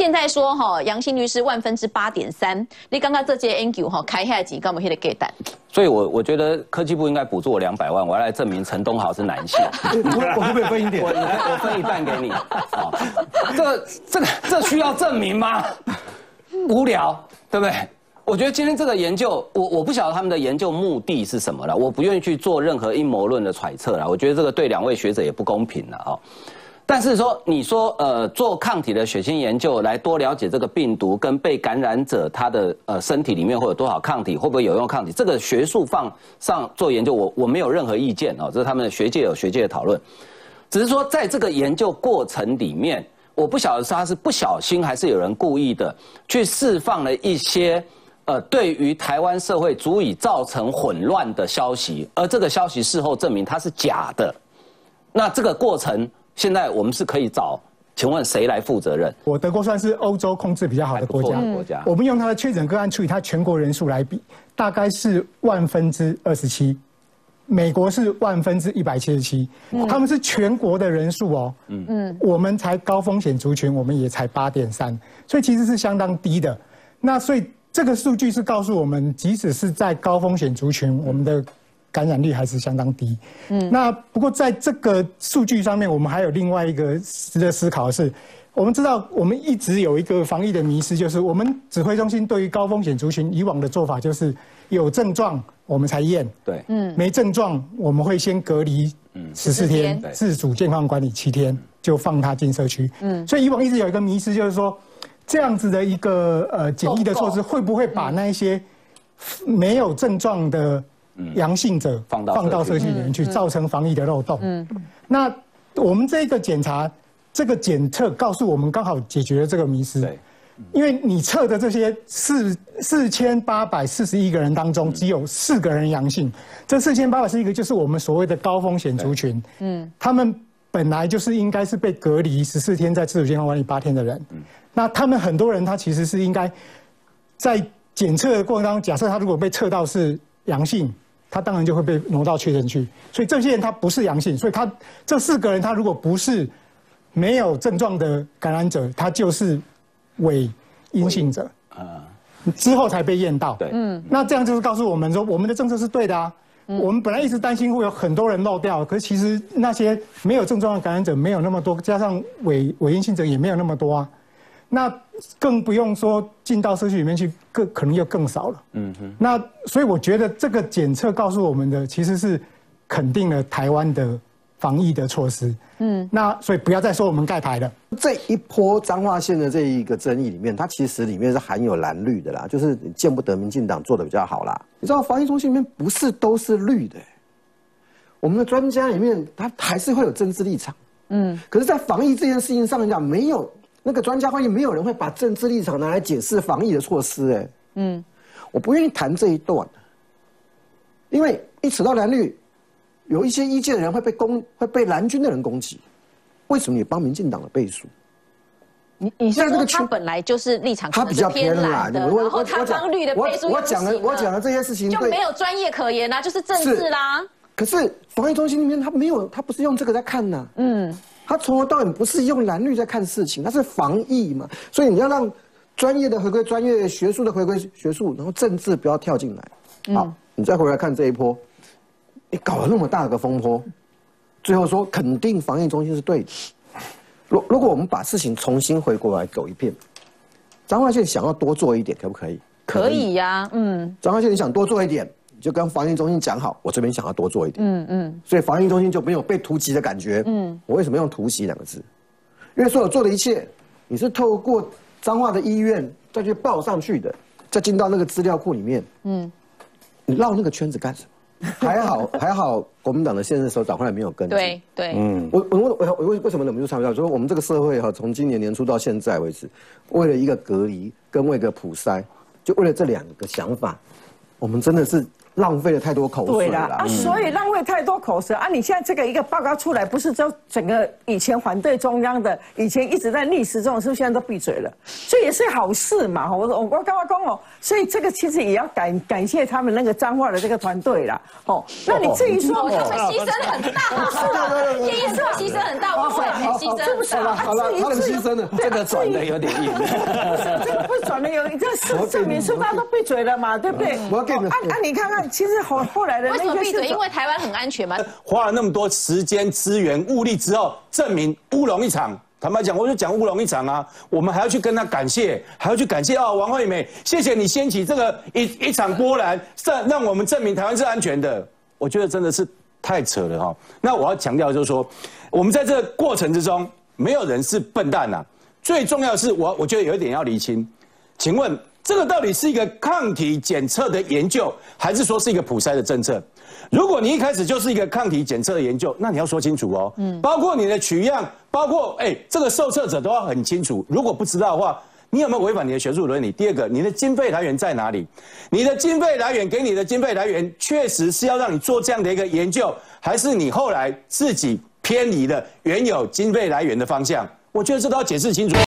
现在说哈阳性率是万分之八点三，你刚刚这届 N Q 哈开下几，干嘛还得给单？所以，我我觉得科技部应该补助我两百万，我要来证明陈东豪是男性。我我可不可以分一点？我我分一半给你。好，这这个这需要证明吗？无聊，对不对？我觉得今天这个研究，我我不晓得他们的研究目的是什么了，我不愿意去做任何阴谋论的揣测了。我觉得这个对两位学者也不公平了哦。但是说，你说呃，做抗体的血清研究来多了解这个病毒跟被感染者他的呃身体里面会有多少抗体，会不会有用抗体？这个学术放上做研究，我我没有任何意见哦，这是他们的学界有学界的讨论。只是说，在这个研究过程里面，我不晓得是他是不小心还是有人故意的去释放了一些呃对于台湾社会足以造成混乱的消息，而这个消息事后证明它是假的。那这个过程。现在我们是可以找，请问谁来负责任？我德国算是欧洲控制比较好的国家。国家，我们用它的确诊个案除以它全国人数来比，大概是万分之二十七。美国是万分之一百七十七，他们是全国的人数哦。嗯嗯，我们才高风险族群，我们也才八点三，所以其实是相当低的。那所以这个数据是告诉我们，即使是在高风险族群，我们的。感染率还是相当低。嗯，那不过在这个数据上面，我们还有另外一个值得思考的是，我们知道我们一直有一个防疫的迷失，就是我们指挥中心对于高风险族群以往的做法就是有症状我们才验，对，嗯，没症状我们会先隔离，嗯，十四天，自主健康管理七天，就放他进社区，嗯，所以以往一直有一个迷失，就是说这样子的一个呃检疫的措施会不会把那一些没有症状的阳性者放到放到社区里面去，造成防疫的漏洞。嗯，那我们这个检查，这个检测告诉我们，刚好解决了这个迷失。对，因为你测的这些四四千八百四十一个人当中，只有四个人阳性。这四千八百四十一个就是我们所谓的高风险族群。嗯，他们本来就是应该是被隔离十四天，在自主健康管理八天的人。嗯，那他们很多人他其实是应该在检测的过程当中，假设他如果被测到是阳性。他当然就会被挪到确诊区，所以这些人他不是阳性，所以他这四个人他如果不是没有症状的感染者，他就是伪阴性者啊，之后才被验到。对，嗯，那这样就是告诉我们说，我们的政策是对的啊。我们本来一直担心会有很多人漏掉，可是其实那些没有症状的感染者没有那么多，加上伪伪阴性者也没有那么多啊。那更不用说进到社区里面去，更可能又更少了。嗯哼。那所以我觉得这个检测告诉我们的其实是肯定了台湾的防疫的措施。嗯。那所以不要再说我们盖牌了。这一波彰化县的这一个争议里面，它其实里面是含有蓝绿的啦，就是见不得民进党做的比较好啦。你知道防疫中心里面不是都是绿的，我们的专家里面他还是会有政治立场。嗯。可是，在防疫这件事情上讲，没有。那个专家会议没有人会把政治立场拿来解释防疫的措施，哎，嗯，我不愿意谈这一段，因为一扯到蓝绿，有一些意见的人会被攻，会被蓝军的人攻击。为什么你帮民进党的背书？你你是说他本来就是立场他比较偏蓝的，然后他帮绿的背书，我讲的我讲的这些事情就没有专业可言啊，就是政治啦。可是防疫中心里面他没有，他不是用这个在看呢，嗯。他从头到尾不是用蓝绿在看事情，他是防疫嘛，所以你要让专业的回归专业，学术的回归学术，然后政治不要跳进来。好，你再回来看这一波，你搞了那么大个风波，最后说肯定防疫中心是对的。如如果我们把事情重新回过来走一遍，张化县想要多做一点，可不可以？可以呀，嗯。张化县你想多做一点。就跟防疫中心讲好，我这边想要多做一点，嗯嗯，所以防疫中心就没有被突袭的感觉，嗯，我为什么用突袭两个字？因为所有做的一切，你是透过彰化的医院再去报上去的，再进到那个资料库里面，嗯，你绕那个圈子干什么？还好还好，国民党的现任首长后来没有跟对对，嗯，我我我我为为什么忍不住参与到？说我们这个社会哈，从今年年初到现在为止，为了一个隔离跟为一个普筛，就为了这两个想法，我们真的是。浪费了太多口水了啊！所以浪费太多口水啊！你现在这个一个报告出来，不是就整个以前反对中央的，以前一直在逆时钟，是不是现在都闭嘴了？这也是好事嘛！我我我刚刚讲哦，所以这个其实也要感感谢他们那个脏话的这个团队啦。哦，那你至于说他们牺牲很大，是啊，叶医生牺牲很大，我也很牺牲，是不是啊？好了，他们牺牲了，这个转的有点硬，这个不转的有，这是证明是大家都闭嘴了嘛，对不对？我要给你们，啊啊，你看看。其实后后来的为什么闭嘴？因为台湾很安全嘛？花了那么多时间、资源、物力之后，证明乌龙一场。坦白讲，我就讲乌龙一场啊。我们还要去跟他感谢，还要去感谢啊，王惠美，谢谢你掀起这个一一场波澜，让让我们证明台湾是安全的。我觉得真的是太扯了哈。那我要强调就是说，我们在这个过程之中，没有人是笨蛋呐。最重要的是，我我觉得有一点要厘清，请问。这个到底是一个抗体检测的研究，还是说是一个普筛的政策？如果你一开始就是一个抗体检测的研究，那你要说清楚哦。嗯，包括你的取样，包括哎，这个受测者都要很清楚。如果不知道的话，你有没有违反你的学术伦理？第二个，你的经费来源在哪里？你的经费来源给你的经费来源，确实是要让你做这样的一个研究，还是你后来自己偏离了原有经费来源的方向？我觉得这都要解释清楚。